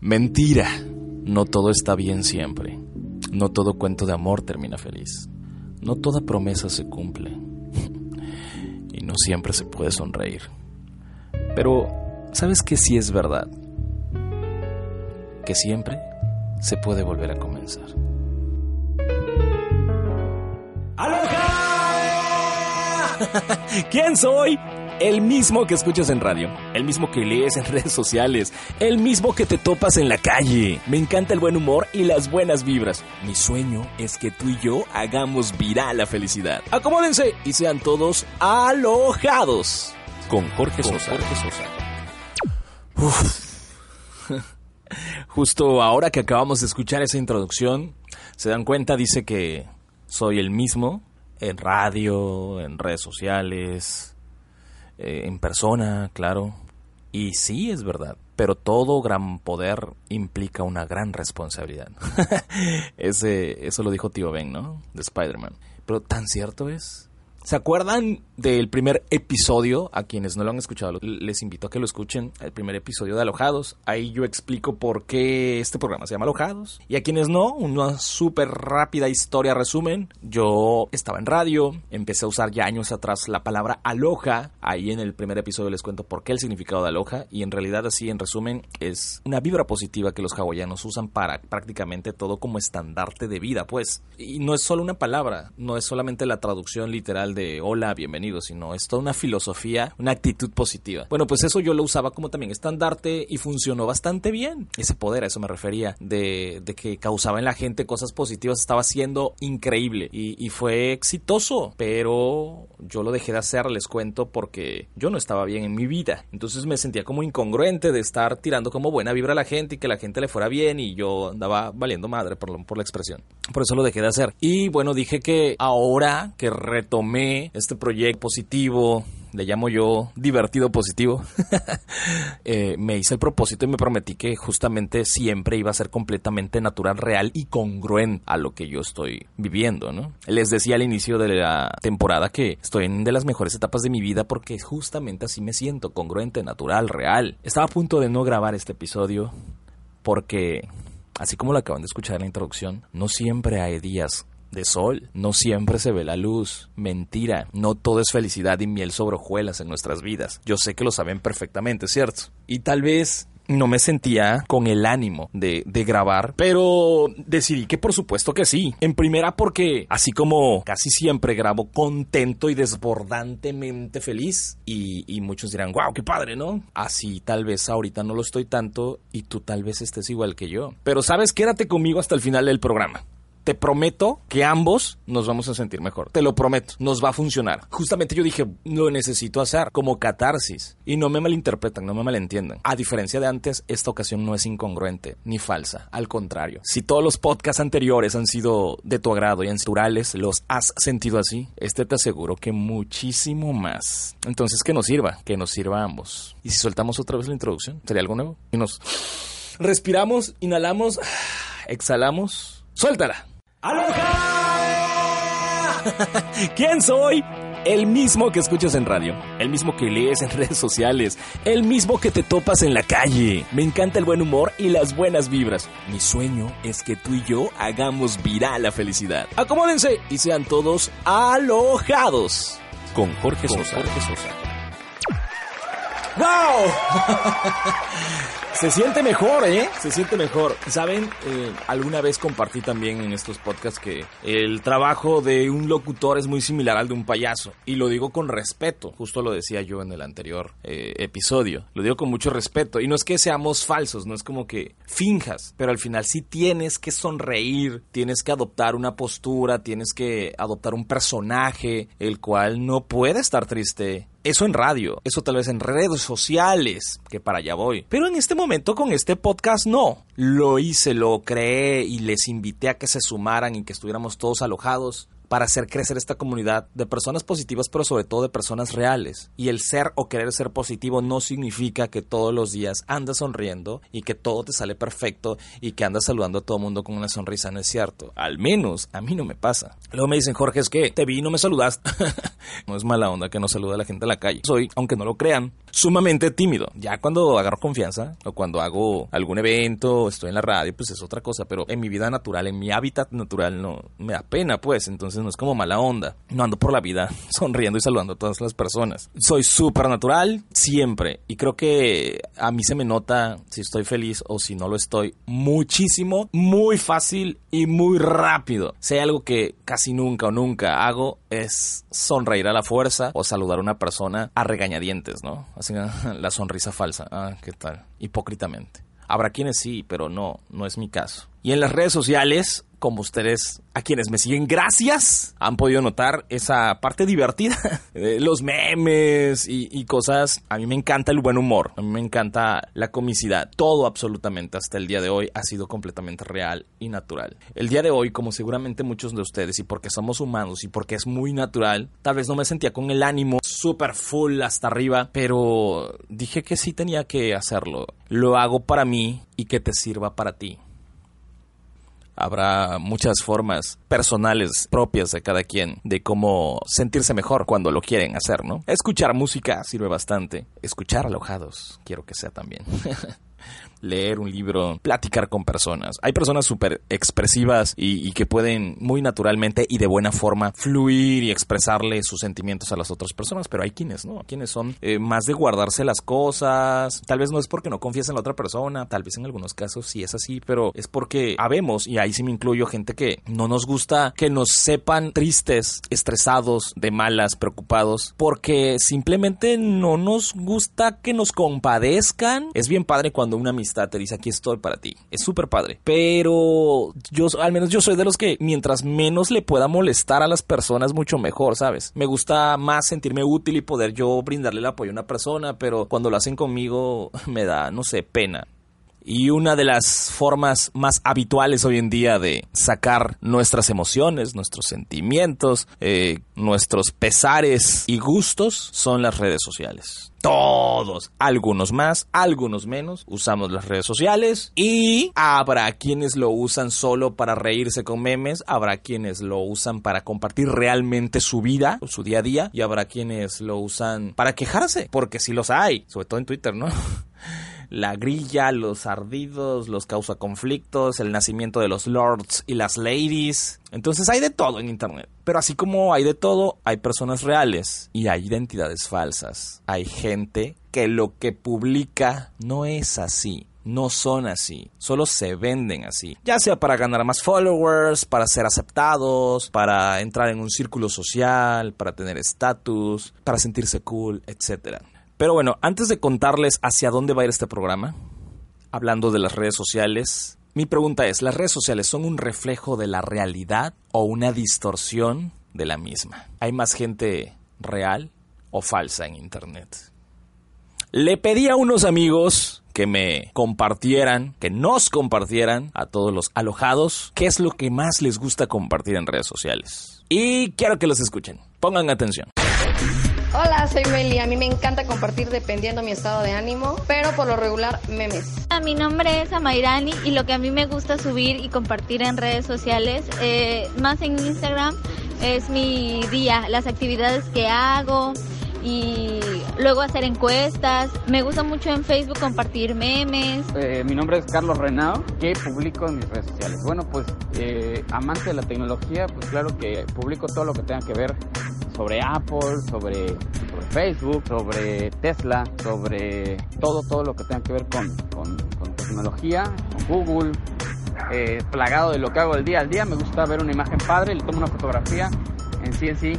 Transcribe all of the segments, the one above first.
Mentira. No todo está bien siempre. No todo cuento de amor termina feliz. No toda promesa se cumple. y no siempre se puede sonreír. Pero, ¿sabes qué sí es verdad? Que siempre se puede volver a comenzar. ¿Quién soy? El mismo que escuchas en radio, el mismo que lees en redes sociales, el mismo que te topas en la calle. Me encanta el buen humor y las buenas vibras. Mi sueño es que tú y yo hagamos viral la felicidad. Acomódense y sean todos alojados. Con Jorge Sosa. Justo ahora que acabamos de escuchar esa introducción, se dan cuenta, dice que soy el mismo en radio, en redes sociales, eh, en persona, claro. Y sí, es verdad. Pero todo gran poder implica una gran responsabilidad. Ese, eso lo dijo Tío Ben, ¿no? De Spider-Man. Pero tan cierto es. ¿Se acuerdan del primer episodio? A quienes no lo han escuchado, les invito a que lo escuchen. El primer episodio de Alojados. Ahí yo explico por qué este programa se llama Alojados. Y a quienes no, una súper rápida historia resumen. Yo estaba en radio, empecé a usar ya años atrás la palabra aloja. Ahí en el primer episodio les cuento por qué el significado de aloja. Y en realidad, así en resumen, es una vibra positiva que los hawaianos usan para prácticamente todo como estandarte de vida, pues. Y no es solo una palabra, no es solamente la traducción literal de hola, bienvenido, sino es toda una filosofía, una actitud positiva. Bueno, pues eso yo lo usaba como también estandarte y funcionó bastante bien. Ese poder, a eso me refería, de, de que causaba en la gente cosas positivas, estaba siendo increíble y, y fue exitoso, pero yo lo dejé de hacer, les cuento, porque yo no estaba bien en mi vida. Entonces me sentía como incongruente de estar tirando como buena vibra a la gente y que la gente le fuera bien y yo andaba valiendo madre por, por la expresión. Por eso lo dejé de hacer. Y bueno, dije que ahora que retomé este proyecto positivo, le llamo yo divertido positivo, eh, me hice el propósito y me prometí que justamente siempre iba a ser completamente natural, real y congruente a lo que yo estoy viviendo, ¿no? Les decía al inicio de la temporada que estoy en de las mejores etapas de mi vida porque justamente así me siento, congruente, natural, real. Estaba a punto de no grabar este episodio porque, así como lo acaban de escuchar en la introducción, no siempre hay días de sol. No siempre se ve la luz. Mentira. No todo es felicidad y miel sobre hojuelas en nuestras vidas. Yo sé que lo saben perfectamente, ¿cierto? Y tal vez no me sentía con el ánimo de, grabar, pero decidí que por supuesto que sí. En primera porque así como casi siempre grabo contento y desbordantemente feliz y, y muchos dirán, wow, qué padre, ¿no? Así tal vez ahorita no lo estoy tanto y tú tal vez estés igual que yo. Pero sabes, quédate conmigo hasta el final del programa te prometo que ambos nos vamos a sentir mejor. Te lo prometo, nos va a funcionar. Justamente yo dije, lo necesito hacer como catarsis. Y no me malinterpretan, no me malentiendan. A diferencia de antes, esta ocasión no es incongruente ni falsa. Al contrario, si todos los podcasts anteriores han sido de tu agrado y naturales, los has sentido así, este te aseguro que muchísimo más. Entonces, que nos sirva, que nos sirva a ambos. Y si soltamos otra vez la introducción, ¿sería algo nuevo? Y nos respiramos, inhalamos, exhalamos. Suéltala. ¡Aloha! ¿Quién soy? El mismo que escuchas en radio, el mismo que lees en redes sociales, el mismo que te topas en la calle. Me encanta el buen humor y las buenas vibras. Mi sueño es que tú y yo hagamos viral la felicidad. Acomódense y sean todos alojados. Con Jorge Sosa. Jorge Sosa. ¡Wow! Se siente mejor, ¿eh? Se siente mejor. Saben, eh, alguna vez compartí también en estos podcasts que el trabajo de un locutor es muy similar al de un payaso. Y lo digo con respeto. Justo lo decía yo en el anterior eh, episodio. Lo digo con mucho respeto. Y no es que seamos falsos, no es como que finjas. Pero al final sí tienes que sonreír, tienes que adoptar una postura, tienes que adoptar un personaje, el cual no puede estar triste Eso en radio, eso tal vez en redes sociales, que para allá voy. Pero en este momento con este podcast no. Lo hice, lo creé y les invité a que se sumaran y que estuviéramos todos alojados para hacer crecer esta comunidad de personas positivas, pero sobre todo de personas reales. Y el ser o querer ser positivo no significa que todos los días andas sonriendo y que todo te sale perfecto y que andas saludando a todo el mundo con una sonrisa, no es cierto. Al menos a mí no me pasa. Luego me dicen, Jorge, es que te vi y no me saludaste. no es mala onda que no saluda a la gente en la calle. Soy, aunque no lo crean, sumamente tímido. Ya cuando agarro confianza o cuando hago algún evento, estoy en la radio, pues es otra cosa, pero en mi vida natural, en mi hábitat natural, no me da pena, pues. Entonces no es como mala onda. No ando por la vida sonriendo y saludando a todas las personas. Soy súper natural siempre y creo que a mí se me nota si estoy feliz o si no lo estoy muchísimo, muy fácil y muy rápido. Si hay algo que casi nunca o nunca hago es sonreír a la fuerza o saludar a una persona a regañadientes, ¿no? Así la sonrisa falsa. Ah, ¿qué tal? Hipócritamente. Habrá quienes sí, pero no, no es mi caso. Y en las redes sociales como ustedes, a quienes me siguen, gracias, han podido notar esa parte divertida, los memes y, cosas. A mí me encanta el buen humor, a mí me encanta la comicidad. Todo absolutamente hasta el día de hoy ha sido completamente real y natural. El día de hoy, como seguramente muchos de ustedes, y porque somos humanos y porque es muy natural, tal vez no me sentía con el ánimo súper full hasta arriba, pero dije que sí tenía que hacerlo. Lo hago para mí y que te sirva para ti. Habrá muchas formas personales propias de cada quien de cómo sentirse mejor cuando lo quieren hacer, ¿no? Escuchar música sirve bastante. Escuchar alojados, quiero que sea también. leer un libro, platicar con personas. Hay personas súper expresivas y, que pueden muy naturalmente y de buena forma fluir y expresarle sus sentimientos a las otras personas, pero hay quienes no, quienes son eh, más de guardarse las cosas. Tal vez no es porque no confíes en la otra persona, tal vez en algunos casos sí es así, pero es porque habemos, y ahí sí me incluyo, gente que no nos gusta que nos sepan tristes, estresados, de malas, preocupados, porque simplemente no nos gusta que nos compadezcan. Es bien padre cuando una amistad te dice aquí estoy para ti. Es súper padre. Pero yo, al menos yo soy de los que mientras menos le pueda molestar a las personas, mucho mejor, ¿sabes? Me gusta más sentirme útil y poder yo brindarle el apoyo a una persona, pero cuando lo hacen conmigo me da, no sé, pena. Y una de las formas más habituales hoy en día de sacar nuestras emociones, nuestros sentimientos, eh, nuestros pesares y gustos son las redes sociales. Todos, algunos más, algunos menos, usamos las redes sociales y habrá quienes lo usan solo para reírse con memes, habrá quienes lo usan para compartir realmente su vida, su día a día y habrá quienes lo usan para quejarse, porque sí los hay, sobre todo en Twitter, ¿no? la grilla, los ardidos, los causa conflictos, el nacimiento de los lords y las ladies. Entonces hay de todo en Internet. Pero así como hay de todo, hay personas reales y hay identidades falsas. Hay gente que lo que publica no es así no son así, solo se venden así, ya sea para ganar más followers, para ser aceptados, para entrar en un círculo social, para tener estatus, para sentirse cool, etc. Pero bueno, antes de contarles hacia dónde va a ir este programa, hablando de las redes sociales, mi pregunta es, ¿las redes sociales son un reflejo de la realidad o una distorsión de la misma? ¿Hay más gente real o falsa en Internet? Le pedí a unos amigos que me compartieran, que nos compartieran a todos los alojados qué es lo que más les gusta compartir en redes sociales. Y quiero que los escuchen. Pongan atención. Hola, soy Meli. A mí me encanta compartir dependiendo mi estado de ánimo, pero por lo regular memes. A mi nombre es Amairani y lo que a mí me gusta subir y compartir en redes sociales, eh, más en Instagram, es mi día, las actividades que hago y luego hacer encuestas. Me gusta mucho en Facebook compartir memes. Eh, mi nombre es Carlos Renao, que publico en mis redes sociales. Bueno, pues eh, amante de la tecnología, pues claro que publico todo lo que tenga que ver sobre Apple, sobre, Facebook, sobre Tesla, sobre todo, todo lo que tenga que ver con, tecnología, con Google, eh, plagado de lo que hago el día al día. Me gusta ver una imagen padre, le tomo una fotografía. En sí, en sí,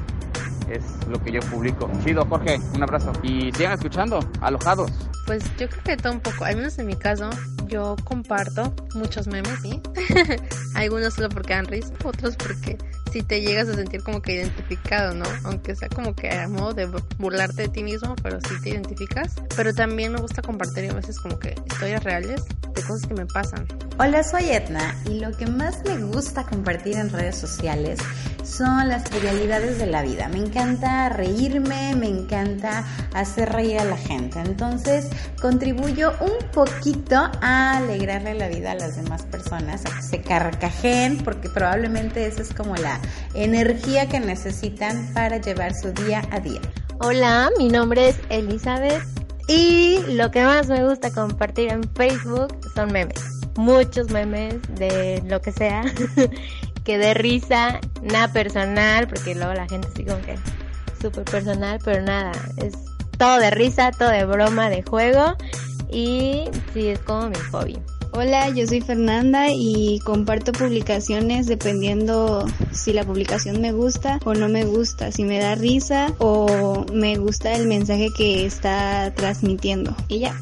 es lo que yo publico. Chido, Jorge, un abrazo. Y sigan escuchando, alojados. Pues yo creo que todo un poco, al menos en mi caso, yo comparto muchos memes, ¿sí? Algunos solo porque dan risa, otros porque si te llegas a sentir como que identificado, ¿no? Aunque sea como que a modo de burlarte de ti mismo, pero sí te identificas. Pero también me gusta compartir a veces como que historias reales de cosas que me pasan. Hola, soy Etna y lo que más me gusta compartir en redes sociales son las trivialidades de la vida. Me encanta reírme, me encanta hacer reír a la gente. Entonces contribuyo un poquito a alegrarle la vida a las demás personas, a que se carcajeen, porque probablemente esa es como la energía que necesitan para llevar su día a día. Hola, mi nombre es Elizabeth y lo que más me gusta compartir en Facebook son memes. Muchos memes de lo que sea, que de risa, nada personal, porque luego la gente sí como que súper personal, pero nada, es todo de risa, todo de broma, de juego y sí, es como mi hobby. Hola, yo soy Fernanda y comparto publicaciones dependiendo si la publicación me gusta o no me gusta, si me da risa o me gusta el mensaje que está transmitiendo. Y ya.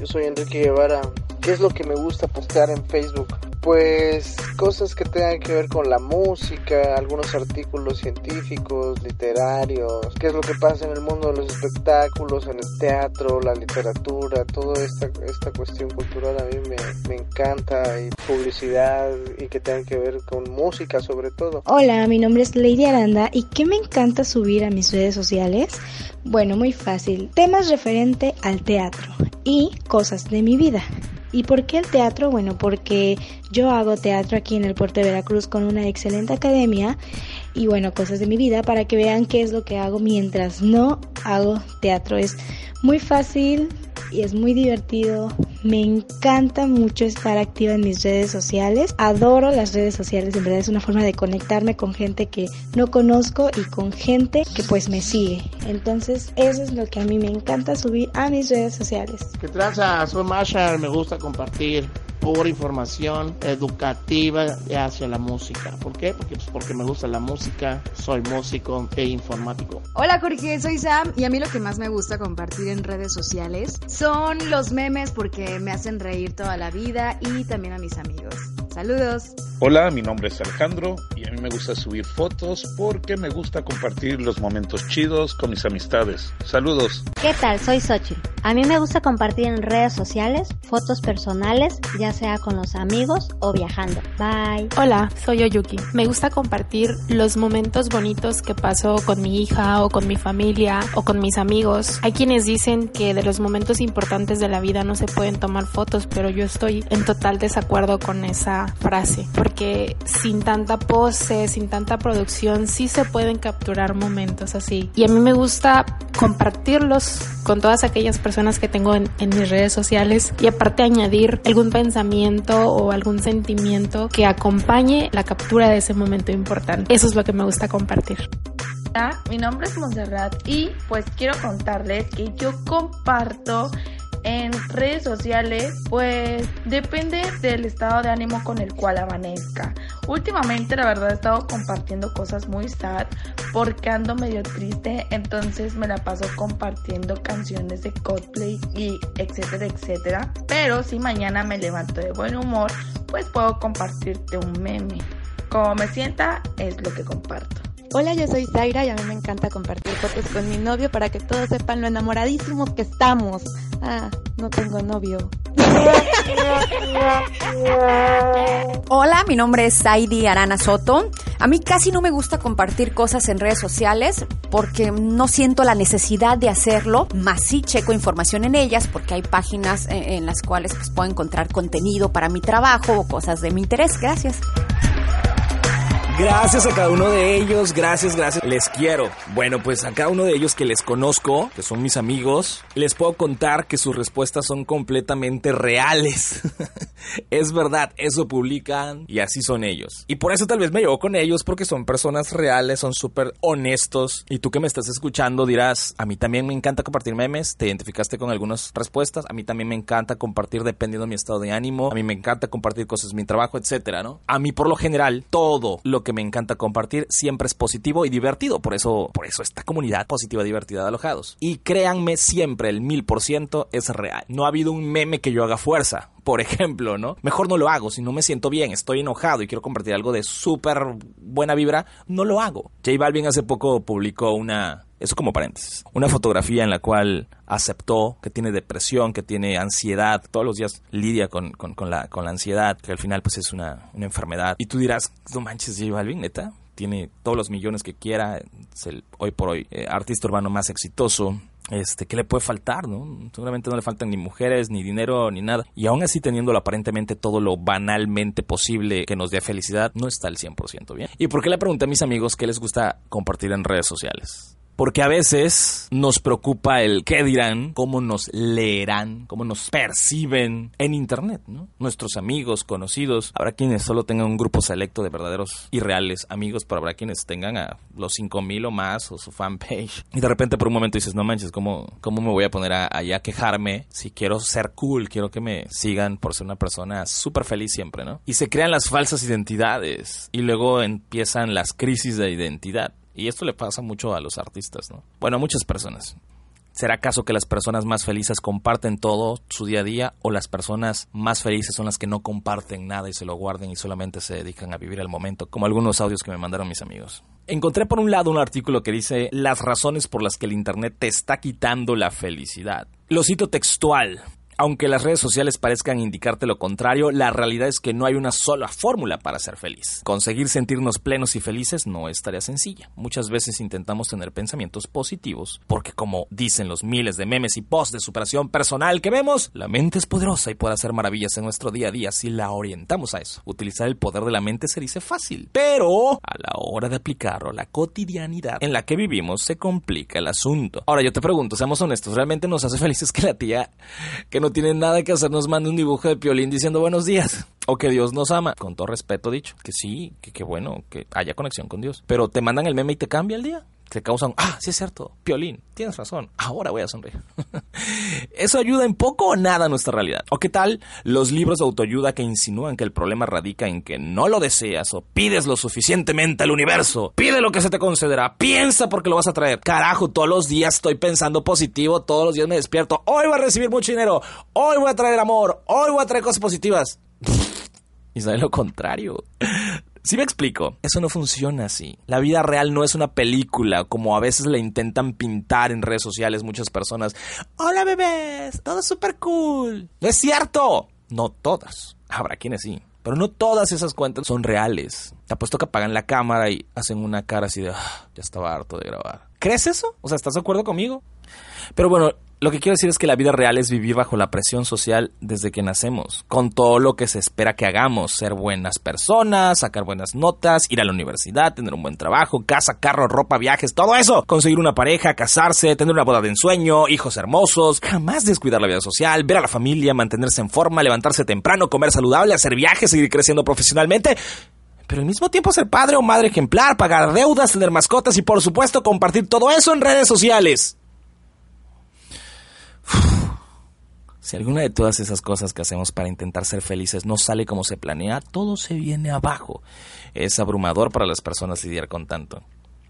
Yo soy Enrique Guevara. ¿Qué es lo que me gusta postear en Facebook? Pues cosas que tengan que ver con la música, algunos artículos científicos, literarios, qué es lo que pasa en el mundo de los espectáculos, en el teatro, la literatura, toda esta, esta cuestión cultural a mí me, me encanta y publicidad y que tengan que ver con música sobre todo. Hola, mi nombre es Lady Aranda y ¿qué me encanta subir a mis redes sociales? Bueno, muy fácil, temas referente al teatro y cosas de mi vida. ¿Y por qué el teatro? Bueno, porque yo hago teatro aquí en el puerto de Veracruz con una excelente academia y bueno, cosas de mi vida para que vean qué es lo que hago mientras no hago teatro. Es muy fácil y es muy divertido. Me encanta mucho estar activa en mis redes sociales. Adoro las redes sociales, en verdad es una forma de conectarme con gente que no conozco y con gente que pues me sigue. Entonces, eso es lo que a mí me encanta subir a mis redes sociales. ¿Qué traza? Soy Marshall, me gusta compartir pura información educativa hacia la música. ¿Por qué? Porque, pues, porque me gusta la música, soy músico e informático. Hola Jorge, soy Sam y a mí lo que más me gusta compartir en redes sociales son los memes porque me hacen reír toda la vida y también a mis amigos. Saludos. Hola, mi nombre es Alejandro y a mí me gusta subir fotos porque me gusta compartir los momentos chidos con mis amistades. Saludos. ¿Qué tal? Soy Xochitl. A mí me gusta compartir en redes sociales fotos personales, ya sea con los amigos o viajando. Bye. Hola, soy Oyuki. Me gusta compartir los momentos bonitos que paso con mi hija o con mi familia o con mis amigos. Hay quienes dicen que de los momentos importantes de la vida no se pueden tomar fotos, pero yo estoy en total desacuerdo con esa frase, porque sin tanta pose, sin tanta producción, sí se pueden capturar momentos así. Y a mí me gusta compartirlos con todas aquellas personas que tengo en, en mis redes sociales y aparte añadir algún pensamiento o algún sentimiento que acompañe la captura de ese momento importante. Eso es lo que me gusta compartir. Hola, mi nombre es Montserrat y pues quiero contarles que yo comparto en redes sociales, pues depende del estado de ánimo con el cual amanezca. Últimamente, la verdad, he estado compartiendo cosas muy sad porque ando medio triste, entonces me la paso compartiendo canciones de Coldplay y etcétera, etcétera. Pero si mañana me levanto de buen humor, pues puedo compartirte un meme. Como me sienta, es lo que comparto. Hola, yo soy Zaira y a mí me encanta compartir fotos con mi novio para que todos sepan lo enamoradísimos que estamos. Ah, no tengo novio. Hola, mi nombre es Saidi Arana Soto. A mí casi no me gusta compartir cosas en redes sociales porque no siento la necesidad de hacerlo, más sí checo información en ellas porque hay páginas en las cuales pues, puedo encontrar contenido para mi trabajo o cosas de mi interés. Gracias. Gracias a cada uno de ellos, gracias, gracias. Les quiero. Bueno, pues a cada uno de ellos que les conozco, que son mis amigos, les puedo contar que sus respuestas son completamente reales. es verdad, eso publican y así son ellos. Y por eso tal vez me llevo con ellos porque son personas reales, son súper honestos. Y tú que me estás escuchando dirás, a mí también me encanta compartir memes, te identificaste con algunas respuestas, a mí también me encanta compartir dependiendo de mi estado de ánimo, a mí me encanta compartir cosas de mi trabajo, etcétera, ¿no? A mí por lo general todo lo que me encanta compartir siempre es positivo y divertido. Por eso, por eso esta comunidad positiva, divertida de alojados. Y créanme, siempre el mil por ciento es real. No ha habido un meme que yo haga fuerza. por ejemplo, ¿no? Mejor no lo hago. Si no me siento bien, estoy enojado y quiero compartir algo de súper buena vibra, no lo hago. J Balvin hace poco publicó una eso como paréntesis. Una fotografía en la cual aceptó que tiene depresión, que tiene ansiedad, todos los días lidia con, con, la, con la ansiedad, que al final pues es una, una enfermedad. Y tú dirás, no manches, J Balvin, neta, tiene todos los millones que quiera, es el hoy por hoy eh, artista urbano más exitoso. Este, ¿qué le puede faltar, no? Seguramente no le faltan ni mujeres, ni dinero, ni nada. Y aún así teniéndolo aparentemente todo lo banalmente posible que nos dé felicidad, no está al 100% bien. ¿Y por qué le pregunté a mis amigos qué les gusta compartir en redes sociales? Porque a veces nos preocupa el qué dirán, cómo nos leerán, cómo nos perciben en Internet, ¿no? Nuestros amigos, conocidos. Habrá quienes solo tengan un grupo selecto de verdaderos y reales amigos, pero habrá quienes tengan a los 5000 o más o su fanpage. Y de repente por un momento dices, no manches, ¿cómo, cómo me voy a poner a, allá a quejarme si quiero ser cool, quiero que me sigan por ser una persona súper feliz siempre, ¿no? Y se crean las falsas identidades y luego empiezan las crisis de identidad. Y esto le pasa mucho a los artistas, ¿no? Bueno, a muchas personas. ¿Será acaso que las personas más felices comparten todo su día a día o las personas más felices son las que no comparten nada y se lo guarden y solamente se dedican a vivir el momento, como algunos audios que me mandaron mis amigos? Encontré por un lado un artículo que dice las razones por las que el Internet te está quitando la felicidad. Lo cito textual. Aunque las redes sociales parezcan indicarte lo contrario, la realidad es que no hay una sola fórmula para ser feliz. Conseguir sentirnos plenos y felices no es tarea sencilla. Muchas veces intentamos tener pensamientos positivos, porque como dicen los miles de memes y posts de superación personal que vemos, la mente es poderosa y puede hacer maravillas en nuestro día a día si la orientamos a eso. Utilizar el poder de la mente se dice fácil, pero a la hora de aplicarlo a la cotidianidad en la que vivimos se complica el asunto. Ahora yo te pregunto, seamos honestos, ¿realmente nos hace felices que la tía que no tiene nada que hacer, nos manda un dibujo de piolín diciendo buenos días. O que Dios nos ama. Con todo respeto dicho. Que sí, que, que bueno, que haya conexión con Dios. Pero te mandan el meme y te cambia el día que causan, ah, sí es cierto, Piolín, tienes razón, ahora voy a sonreír. ¿Eso ayuda en poco o nada a nuestra realidad? ¿O qué tal los libros de autoayuda que insinúan que el problema radica en que no lo deseas o pides lo suficientemente al universo? Pide lo que se te concederá, piensa porque lo vas a traer. Carajo, todos los días estoy pensando positivo, todos los días me despierto, hoy voy a recibir mucho dinero, hoy voy a traer amor, hoy voy a traer cosas positivas. Y sale lo contrario. Si me explico, eso no funciona así. La vida real no es una película como a veces la intentan pintar en redes sociales muchas personas. Hola bebés, todo es súper cool. No es cierto. No todas. Habrá quienes sí. Pero no todas esas cuentas son reales. Te apuesto que apagan la cámara y hacen una cara así de, ah, ya estaba harto de grabar. ¿Crees eso? O sea, ¿estás de acuerdo conmigo? Pero bueno, lo que quiero decir es que la vida real es vivir bajo la presión social desde que nacemos, con todo lo que se espera que hagamos, ser buenas personas, sacar buenas notas, ir a la universidad, tener un buen trabajo, casa, carro, ropa, viajes, todo eso, conseguir una pareja, casarse, tener una boda de ensueño, hijos hermosos, jamás descuidar la vida social, ver a la familia, mantenerse en forma, levantarse temprano, comer saludable, hacer viajes, seguir creciendo profesionalmente pero al mismo tiempo ser padre o madre ejemplar, pagar deudas, tener mascotas y por supuesto compartir todo eso en redes sociales. Si alguna de todas esas cosas que hacemos para intentar ser felices no sale como se planea, todo se viene abajo. Es abrumador para las personas lidiar con tanto.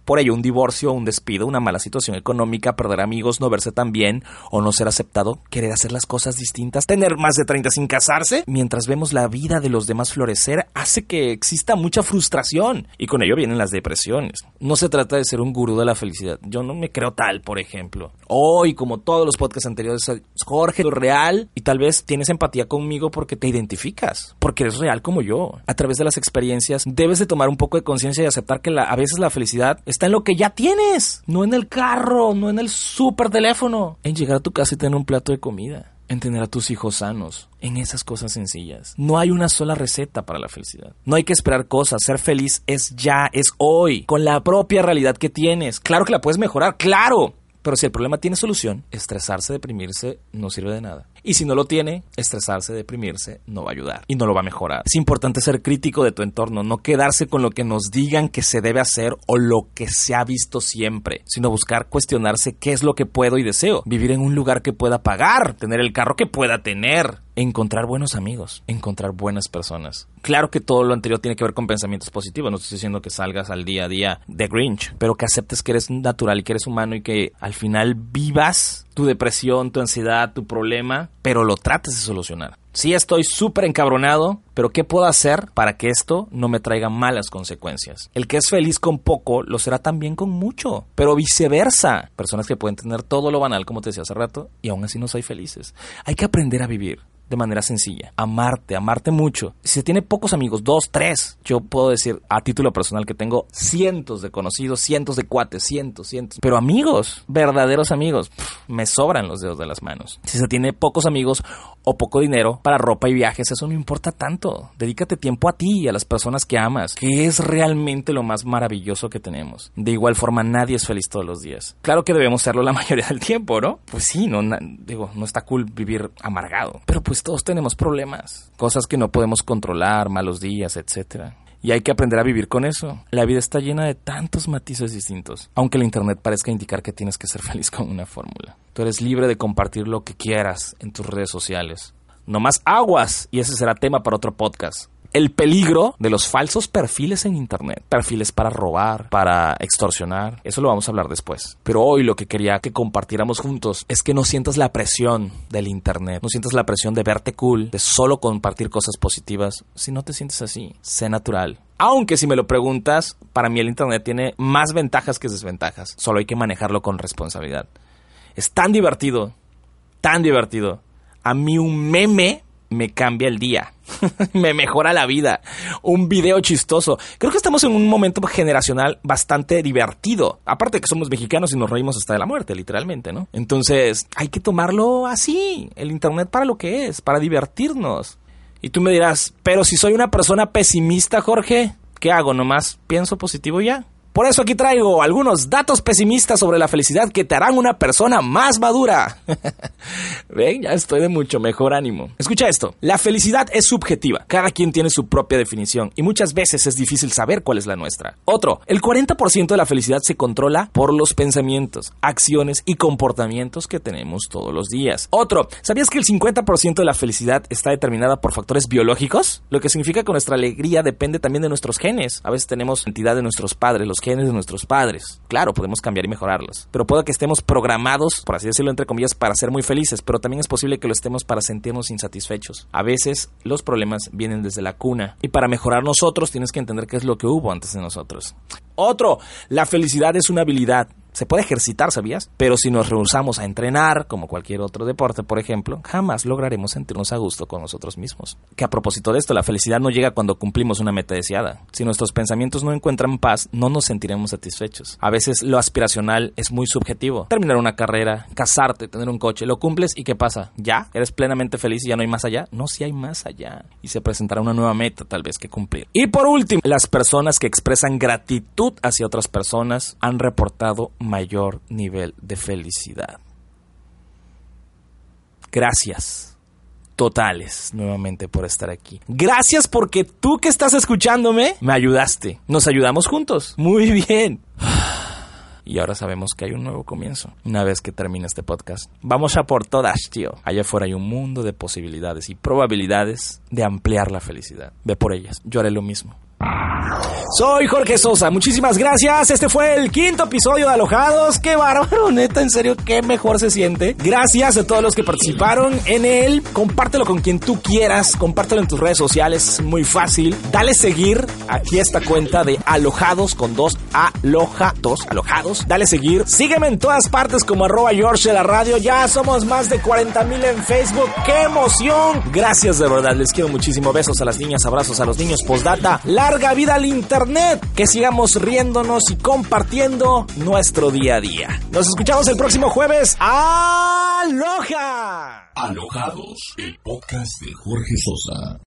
Por ello, un divorcio, un despido, una mala situación económica, perder amigos, no verse tan bien o no ser aceptado, querer hacer las cosas distintas, tener más de 30 sin casarse, mientras vemos la vida de los demás florecer, hace que exista mucha frustración y con ello vienen las depresiones. No se trata de ser un gurú de la felicidad. Yo no me creo tal, por ejemplo. Hoy, como todos los podcasts anteriores, Jorge, lo real y tal vez tienes empatía conmigo porque te identificas, porque eres real como yo. A través de las experiencias debes de tomar un poco de conciencia y aceptar que a veces la felicidad está en lo que ya tienes, no en el carro, no en el super teléfono, en llegar a tu casa y tener un plato de comida, en tener a tus hijos sanos, en esas cosas sencillas. No hay una sola receta para la felicidad. No hay que esperar cosas, ser feliz es ya, es hoy, con la propia realidad que tienes. Claro que la puedes mejorar, claro, pero si el problema tiene solución, estresarse, deprimirse no sirve de nada. Y si no lo tiene, estresarse, deprimirse no va a ayudar y no lo va a mejorar. Es importante ser crítico de tu entorno, no quedarse con lo que nos digan que se debe hacer o lo que se ha visto siempre, sino buscar cuestionarse qué es lo que puedo y deseo. Vivir en un lugar que pueda pagar, tener el carro que pueda tener, encontrar buenos amigos, encontrar buenas personas. Claro que todo lo anterior tiene que ver con pensamientos positivos, no estoy diciendo que salgas al día a día de Grinch, pero que aceptes que eres natural y que eres humano y que al final vivas tu depresión, tu ansiedad, tu problema, pero lo trates de solucionar. Sí estoy súper encabronado, pero ¿qué puedo hacer para que esto no me traiga malas consecuencias? El que es feliz con poco lo será también con mucho, pero viceversa. Personas que pueden tener todo lo banal, como te decía hace rato, y aún así no soy felices. Hay que aprender a vivir de manera sencilla. Amarte, amarte mucho. Si se tiene pocos amigos, dos, tres, yo puedo decir a título personal que tengo cientos de conocidos, cientos de cuates, cientos, cientos. Pero amigos, verdaderos amigos, me sobran los dedos de las manos. Si se tiene pocos amigos o poco dinero para ropa y viajes, eso no importa tanto. Dedícate tiempo a ti y a las personas que amas, que es realmente lo más maravilloso que tenemos. De igual forma, nadie es feliz todos los días. Claro que debemos serlo la mayoría del tiempo, ¿no? Pues sí, no, digo, no está cool vivir amargado. Pero pues todos tenemos problemas, cosas que no podemos controlar, malos días, etcétera. Y hay que aprender a vivir con eso. La vida está llena de tantos matices distintos, aunque el Internet parezca indicar que tienes que ser feliz con una fórmula. Tú eres libre de compartir lo que quieras en tus redes sociales. No más aguas, y ese será tema para otro podcast el peligro de los falsos perfiles en Internet. Perfiles para robar, para extorsionar. Eso lo vamos a hablar después. Pero hoy lo que quería que compartiéramos juntos es que no sientas la presión del Internet. No sientas la presión de verte cool, de solo compartir cosas positivas. Si no te sientes así, sé natural. Aunque si me lo preguntas, para mí el Internet tiene más ventajas que desventajas. Solo hay que manejarlo con responsabilidad. Es tan divertido, tan divertido. A mí un meme me cambia el día, me mejora la vida, un video chistoso. Creo que estamos en un momento generacional bastante divertido. Aparte que somos mexicanos y nos reímos hasta de la muerte, literalmente, ¿no? Entonces, hay que tomarlo así, el Internet para lo que es, para divertirnos. Y tú me dirás, pero si soy una persona pesimista, Jorge, ¿qué hago? ¿Nomás pienso positivo ya? Por eso aquí traigo algunos datos pesimistas sobre la felicidad que te harán una persona más madura. Ven, ya estoy de mucho mejor ánimo. Escucha esto, la felicidad es subjetiva, cada quien tiene su propia definición y muchas veces es difícil saber cuál es la nuestra. Otro, el 40% de la felicidad se controla por los pensamientos, acciones y comportamientos que tenemos todos los días. Otro, ¿sabías que el 50% de la felicidad está determinada por factores biológicos? Lo que significa que nuestra alegría depende también de nuestros genes. A veces tenemos entidad de nuestros padres, los genes de nuestros padres. Claro, podemos cambiar y mejorarlos. Pero puede que estemos programados, por así decirlo entre comillas, para ser muy felices, pero también es posible que lo estemos para sentirnos insatisfechos. A veces los problemas vienen desde la cuna. Y para mejorar nosotros tienes que entender qué es lo que hubo antes de nosotros. Otro, la felicidad es una habilidad se puede ejercitar, ¿sabías? Pero si nos rehusamos a entrenar, como cualquier otro deporte, por ejemplo, jamás lograremos sentirnos a gusto con nosotros mismos. Que a propósito de esto, la felicidad no llega cuando cumplimos una meta deseada. Si nuestros pensamientos no encuentran paz, no nos sentiremos satisfechos. A veces lo aspiracional es muy subjetivo. Terminar una carrera, casarte, tener un coche, lo cumples y ¿qué pasa? ¿Ya? ¿Eres plenamente feliz y ya no hay más allá? No, si hay más allá. Y se presentará una nueva meta tal vez que cumplir. Y por último, las personas que expresan gratitud hacia otras personas han reportado mayor nivel de felicidad. Gracias totales nuevamente por estar aquí. Gracias porque tú que estás escuchándome me ayudaste. Nos ayudamos juntos. Muy bien. Y ahora sabemos que hay un nuevo comienzo. Una vez que termine este podcast. Vamos a por todas, tío. Allá afuera hay un mundo de posibilidades y probabilidades de ampliar la felicidad. Ve por ellas. Yo haré lo mismo. Soy Jorge Sosa, muchísimas gracias. Este fue el quinto episodio de Alojados. Qué bárbaro, neta, en serio, qué mejor se siente. Gracias a todos los que participaron en él. Compártelo con quien tú quieras, compártelo en tus redes sociales, muy fácil. Dale seguir aquí esta cuenta de Alojados con dos alojados, alojados. Dale seguir. Sígueme en todas partes como arroba George de la radio. Ya somos más de 40 mil en Facebook. ¡Qué emoción! Gracias de verdad, les quiero muchísimo. Besos a las niñas, abrazos a los niños. Postdata, larga vida al internet que sigamos riéndonos y compartiendo nuestro día a día. Nos escuchamos el próximo jueves. ¡Aloha! Alojados, el podcast de Jorge Sosa.